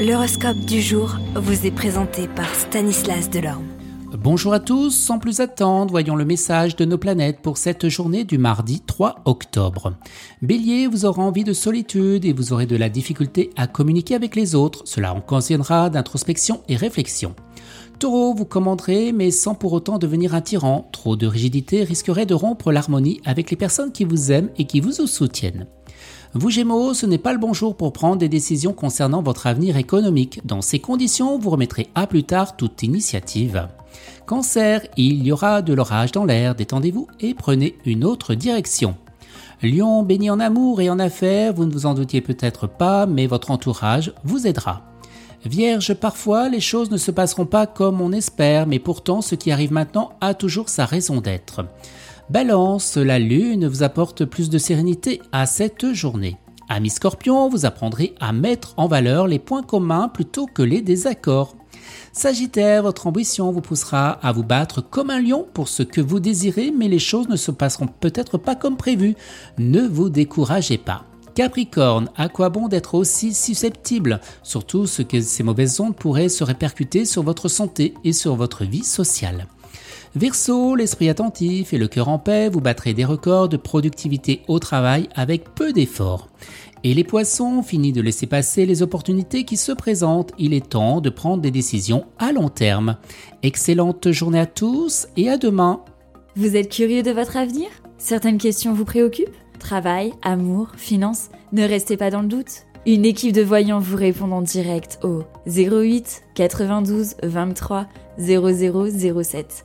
L'horoscope du jour vous est présenté par Stanislas Delorme. Bonjour à tous, sans plus attendre, voyons le message de nos planètes pour cette journée du mardi 3 octobre. Bélier, vous aurez envie de solitude et vous aurez de la difficulté à communiquer avec les autres, cela occasionnera d'introspection et réflexion. Taureau, vous commanderez, mais sans pour autant devenir un tyran. Trop de rigidité risquerait de rompre l'harmonie avec les personnes qui vous aiment et qui vous soutiennent. Vous Gémeaux, ce n'est pas le bon jour pour prendre des décisions concernant votre avenir économique. Dans ces conditions, vous remettrez à plus tard toute initiative. Cancer, il y aura de l'orage dans l'air, détendez-vous et prenez une autre direction. Lion, béni en amour et en affaires, vous ne vous en doutiez peut-être pas, mais votre entourage vous aidera. Vierge, parfois les choses ne se passeront pas comme on espère, mais pourtant ce qui arrive maintenant a toujours sa raison d'être. Balance, la lune vous apporte plus de sérénité à cette journée. Ami Scorpion, vous apprendrez à mettre en valeur les points communs plutôt que les désaccords. Sagittaire, votre ambition vous poussera à vous battre comme un lion pour ce que vous désirez, mais les choses ne se passeront peut-être pas comme prévu. Ne vous découragez pas. Capricorne, à quoi bon d'être aussi susceptible? Surtout ce que ces mauvaises ondes pourraient se répercuter sur votre santé et sur votre vie sociale. Verseau, l'esprit attentif et le cœur en paix, vous battrez des records de productivité au travail avec peu d'efforts. Et les poissons, fini de laisser passer les opportunités qui se présentent, il est temps de prendre des décisions à long terme. Excellente journée à tous et à demain. Vous êtes curieux de votre avenir? Certaines questions vous préoccupent? Travail, amour, finances Ne restez pas dans le doute. Une équipe de voyants vous répond en direct au 08 92 23 0007.